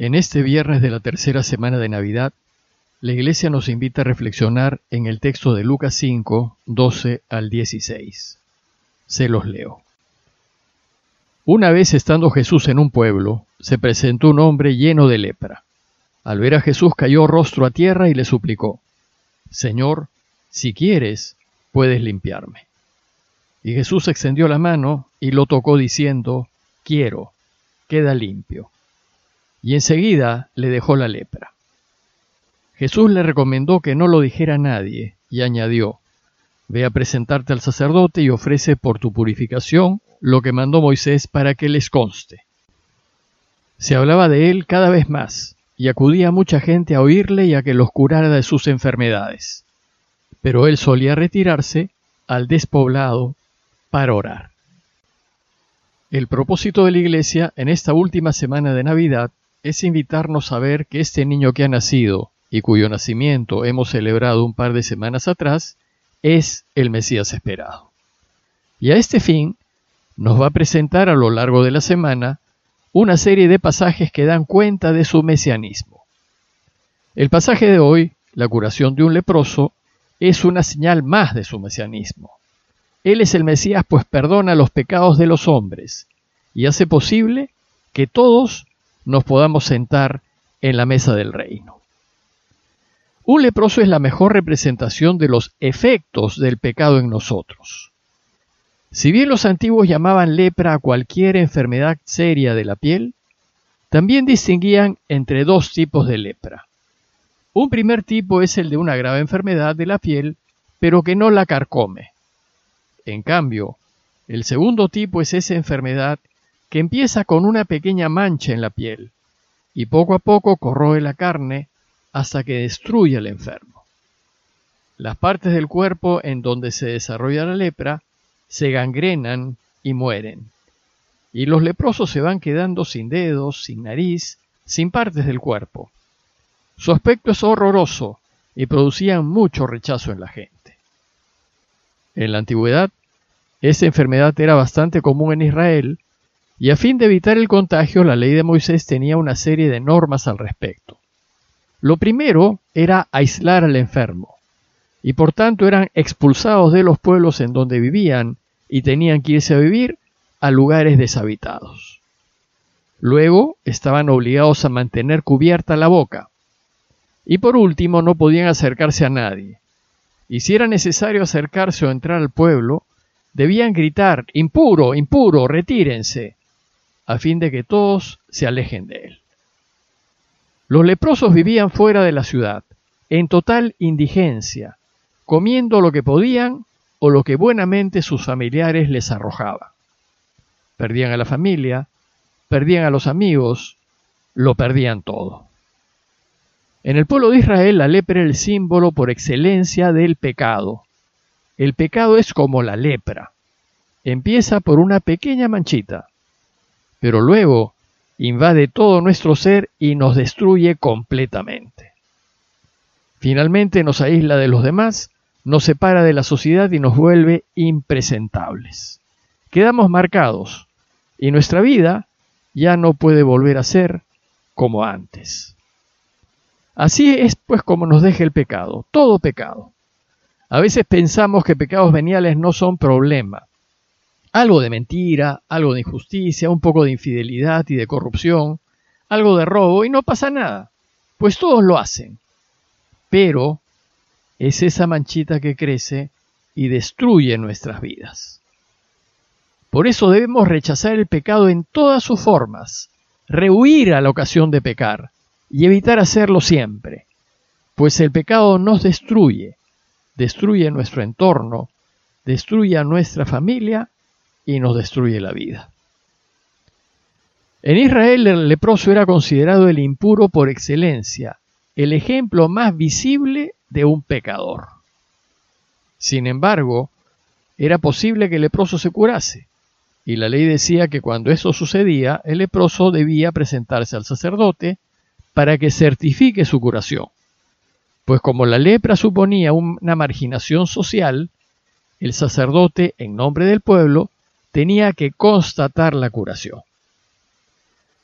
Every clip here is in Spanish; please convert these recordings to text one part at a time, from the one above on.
En este viernes de la tercera semana de Navidad, la Iglesia nos invita a reflexionar en el texto de Lucas 5, 12 al 16. Se los leo. Una vez estando Jesús en un pueblo, se presentó un hombre lleno de lepra. Al ver a Jesús cayó rostro a tierra y le suplicó, Señor, si quieres, puedes limpiarme. Y Jesús extendió la mano y lo tocó diciendo, Quiero, queda limpio y enseguida le dejó la lepra. Jesús le recomendó que no lo dijera a nadie y añadió, Ve a presentarte al sacerdote y ofrece por tu purificación lo que mandó Moisés para que les conste. Se hablaba de él cada vez más, y acudía mucha gente a oírle y a que los curara de sus enfermedades. Pero él solía retirarse al despoblado para orar. El propósito de la Iglesia en esta última semana de Navidad es invitarnos a ver que este niño que ha nacido y cuyo nacimiento hemos celebrado un par de semanas atrás, es el Mesías esperado. Y a este fin, nos va a presentar a lo largo de la semana una serie de pasajes que dan cuenta de su mesianismo. El pasaje de hoy, la curación de un leproso, es una señal más de su mesianismo. Él es el Mesías pues perdona los pecados de los hombres y hace posible que todos nos podamos sentar en la mesa del reino. Un leproso es la mejor representación de los efectos del pecado en nosotros. Si bien los antiguos llamaban lepra a cualquier enfermedad seria de la piel, también distinguían entre dos tipos de lepra. Un primer tipo es el de una grave enfermedad de la piel, pero que no la carcome. En cambio, el segundo tipo es esa enfermedad que empieza con una pequeña mancha en la piel y poco a poco corroe la carne hasta que destruye al enfermo. Las partes del cuerpo en donde se desarrolla la lepra se gangrenan y mueren, y los leprosos se van quedando sin dedos, sin nariz, sin partes del cuerpo. Su aspecto es horroroso y producían mucho rechazo en la gente. En la antigüedad, esta enfermedad era bastante común en Israel y a fin de evitar el contagio, la ley de Moisés tenía una serie de normas al respecto. Lo primero era aislar al enfermo, y por tanto eran expulsados de los pueblos en donde vivían y tenían que irse a vivir a lugares deshabitados. Luego estaban obligados a mantener cubierta la boca. Y por último no podían acercarse a nadie. Y si era necesario acercarse o entrar al pueblo, debían gritar, impuro, impuro, retírense, a fin de que todos se alejen de él. Los leprosos vivían fuera de la ciudad, en total indigencia, comiendo lo que podían o lo que buenamente sus familiares les arrojaban. Perdían a la familia, perdían a los amigos, lo perdían todo. En el pueblo de Israel la lepra era el símbolo por excelencia del pecado. El pecado es como la lepra. Empieza por una pequeña manchita, pero luego invade todo nuestro ser y nos destruye completamente. Finalmente nos aísla de los demás, nos separa de la sociedad y nos vuelve impresentables. Quedamos marcados y nuestra vida ya no puede volver a ser como antes. Así es pues como nos deja el pecado, todo pecado. A veces pensamos que pecados veniales no son problema, algo de mentira, algo de injusticia, un poco de infidelidad y de corrupción, algo de robo y no pasa nada, pues todos lo hacen. Pero es esa manchita que crece y destruye nuestras vidas. Por eso debemos rechazar el pecado en todas sus formas, rehuir a la ocasión de pecar y evitar hacerlo siempre, pues el pecado nos destruye, destruye nuestro entorno, destruye a nuestra familia y nos destruye la vida. En Israel el leproso era considerado el impuro por excelencia, el ejemplo más visible de un pecador. Sin embargo, era posible que el leproso se curase, y la ley decía que cuando eso sucedía, el leproso debía presentarse al sacerdote para que certifique su curación. Pues como la lepra suponía una marginación social, el sacerdote, en nombre del pueblo, tenía que constatar la curación.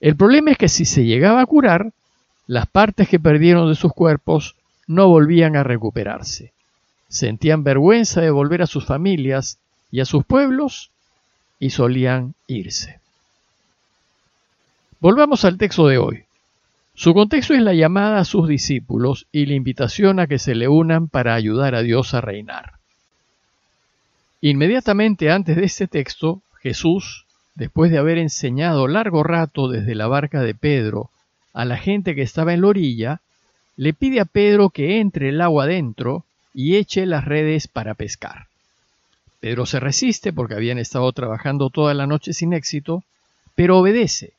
El problema es que si se llegaba a curar, las partes que perdieron de sus cuerpos no volvían a recuperarse. Sentían vergüenza de volver a sus familias y a sus pueblos y solían irse. Volvamos al texto de hoy. Su contexto es la llamada a sus discípulos y la invitación a que se le unan para ayudar a Dios a reinar. Inmediatamente antes de este texto, Jesús, después de haber enseñado largo rato desde la barca de Pedro a la gente que estaba en la orilla, le pide a Pedro que entre el agua adentro y eche las redes para pescar. Pedro se resiste porque habían estado trabajando toda la noche sin éxito, pero obedece.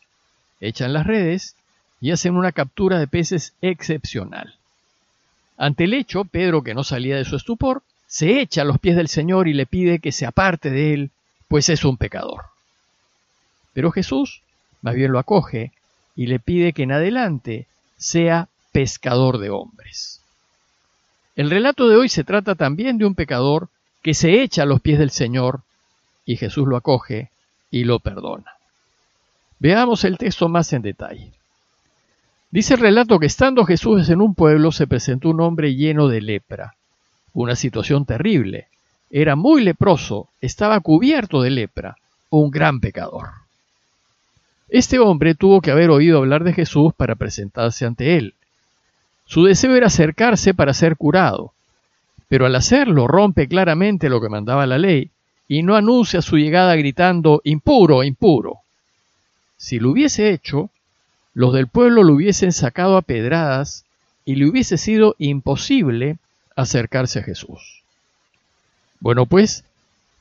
Echan las redes y hacen una captura de peces excepcional. Ante el hecho, Pedro, que no salía de su estupor, se echa a los pies del Señor y le pide que se aparte de él, pues es un pecador. Pero Jesús más bien lo acoge y le pide que en adelante sea pescador de hombres. El relato de hoy se trata también de un pecador que se echa a los pies del Señor y Jesús lo acoge y lo perdona. Veamos el texto más en detalle. Dice el relato que estando Jesús en un pueblo se presentó un hombre lleno de lepra, una situación terrible. Era muy leproso, estaba cubierto de lepra, un gran pecador. Este hombre tuvo que haber oído hablar de Jesús para presentarse ante él. Su deseo era acercarse para ser curado, pero al hacerlo rompe claramente lo que mandaba la ley y no anuncia su llegada gritando impuro, impuro. Si lo hubiese hecho, los del pueblo lo hubiesen sacado a pedradas y le hubiese sido imposible acercarse a Jesús. Bueno, pues,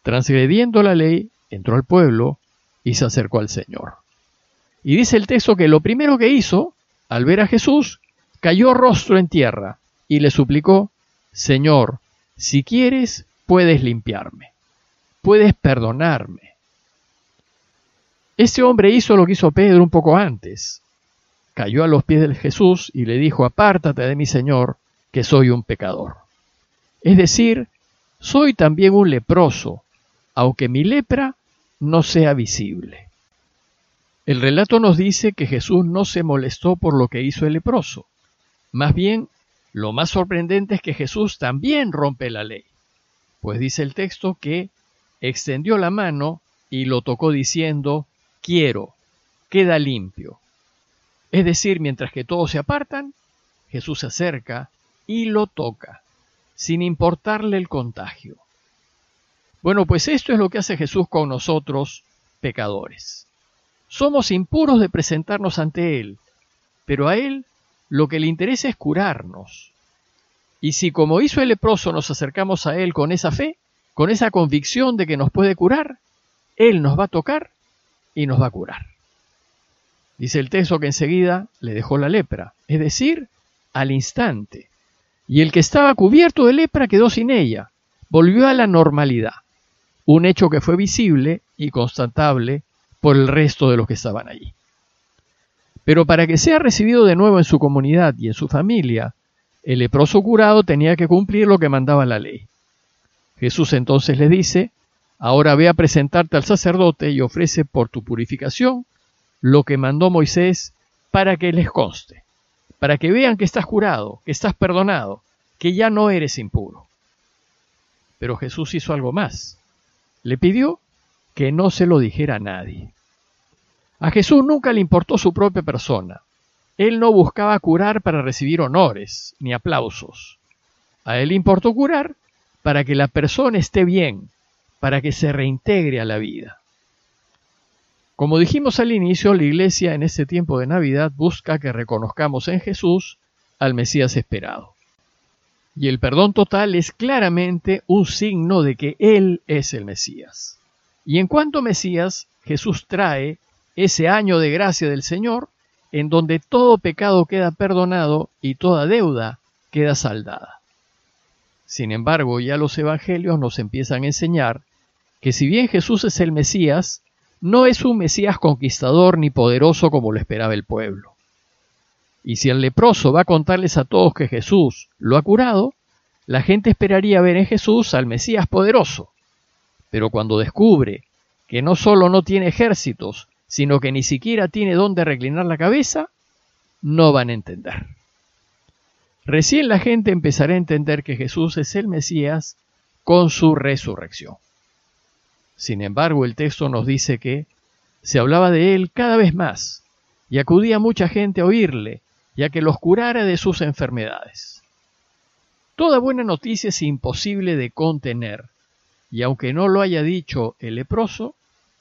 transgrediendo la ley, entró al pueblo y se acercó al Señor. Y dice el texto que lo primero que hizo, al ver a Jesús, cayó rostro en tierra y le suplicó, Señor, si quieres, puedes limpiarme, puedes perdonarme. Este hombre hizo lo que hizo Pedro un poco antes cayó a los pies de Jesús y le dijo, apártate de mi Señor, que soy un pecador. Es decir, soy también un leproso, aunque mi lepra no sea visible. El relato nos dice que Jesús no se molestó por lo que hizo el leproso. Más bien, lo más sorprendente es que Jesús también rompe la ley, pues dice el texto que extendió la mano y lo tocó diciendo, quiero, queda limpio. Es decir, mientras que todos se apartan, Jesús se acerca y lo toca, sin importarle el contagio. Bueno, pues esto es lo que hace Jesús con nosotros, pecadores. Somos impuros de presentarnos ante Él, pero a Él lo que le interesa es curarnos. Y si como hizo el leproso nos acercamos a Él con esa fe, con esa convicción de que nos puede curar, Él nos va a tocar y nos va a curar. Dice el texto que enseguida le dejó la lepra, es decir, al instante. Y el que estaba cubierto de lepra quedó sin ella, volvió a la normalidad, un hecho que fue visible y constatable por el resto de los que estaban allí. Pero para que sea recibido de nuevo en su comunidad y en su familia, el leproso curado tenía que cumplir lo que mandaba la ley. Jesús entonces le dice, ahora ve a presentarte al sacerdote y ofrece por tu purificación lo que mandó Moisés para que les conste, para que vean que estás curado, que estás perdonado, que ya no eres impuro. Pero Jesús hizo algo más. Le pidió que no se lo dijera a nadie. A Jesús nunca le importó su propia persona. Él no buscaba curar para recibir honores ni aplausos. A él le importó curar para que la persona esté bien, para que se reintegre a la vida. Como dijimos al inicio, la Iglesia en este tiempo de Navidad busca que reconozcamos en Jesús al Mesías esperado. Y el perdón total es claramente un signo de que Él es el Mesías. Y en cuanto Mesías, Jesús trae ese año de gracia del Señor en donde todo pecado queda perdonado y toda deuda queda saldada. Sin embargo, ya los evangelios nos empiezan a enseñar que si bien Jesús es el Mesías, no es un Mesías conquistador ni poderoso como lo esperaba el pueblo. Y si el leproso va a contarles a todos que Jesús lo ha curado, la gente esperaría ver en Jesús al Mesías poderoso. Pero cuando descubre que no solo no tiene ejércitos, sino que ni siquiera tiene dónde reclinar la cabeza, no van a entender. Recién la gente empezará a entender que Jesús es el Mesías con su resurrección. Sin embargo, el texto nos dice que se hablaba de él cada vez más y acudía mucha gente a oírle y a que los curara de sus enfermedades. Toda buena noticia es imposible de contener, y aunque no lo haya dicho el leproso,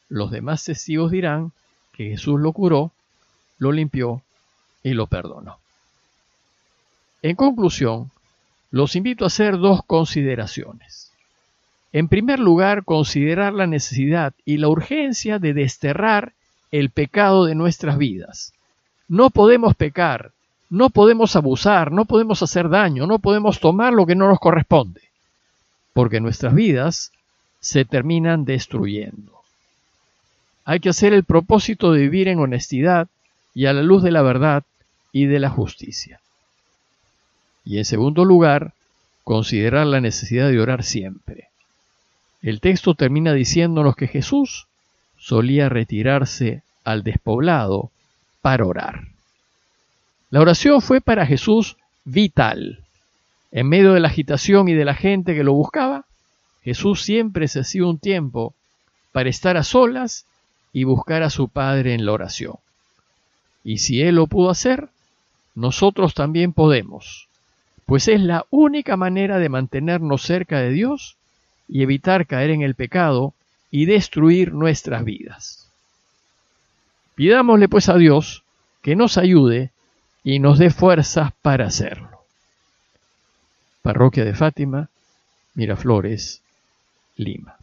los demás testigos dirán que Jesús lo curó, lo limpió y lo perdonó. En conclusión, los invito a hacer dos consideraciones. En primer lugar, considerar la necesidad y la urgencia de desterrar el pecado de nuestras vidas. No podemos pecar, no podemos abusar, no podemos hacer daño, no podemos tomar lo que no nos corresponde, porque nuestras vidas se terminan destruyendo. Hay que hacer el propósito de vivir en honestidad y a la luz de la verdad y de la justicia. Y en segundo lugar, considerar la necesidad de orar siempre. El texto termina diciéndonos que Jesús solía retirarse al despoblado para orar. La oración fue para Jesús vital. En medio de la agitación y de la gente que lo buscaba, Jesús siempre se hacía un tiempo para estar a solas y buscar a su Padre en la oración. Y si Él lo pudo hacer, nosotros también podemos, pues es la única manera de mantenernos cerca de Dios y evitar caer en el pecado y destruir nuestras vidas. Pidámosle pues a Dios que nos ayude y nos dé fuerzas para hacerlo. Parroquia de Fátima, Miraflores, Lima.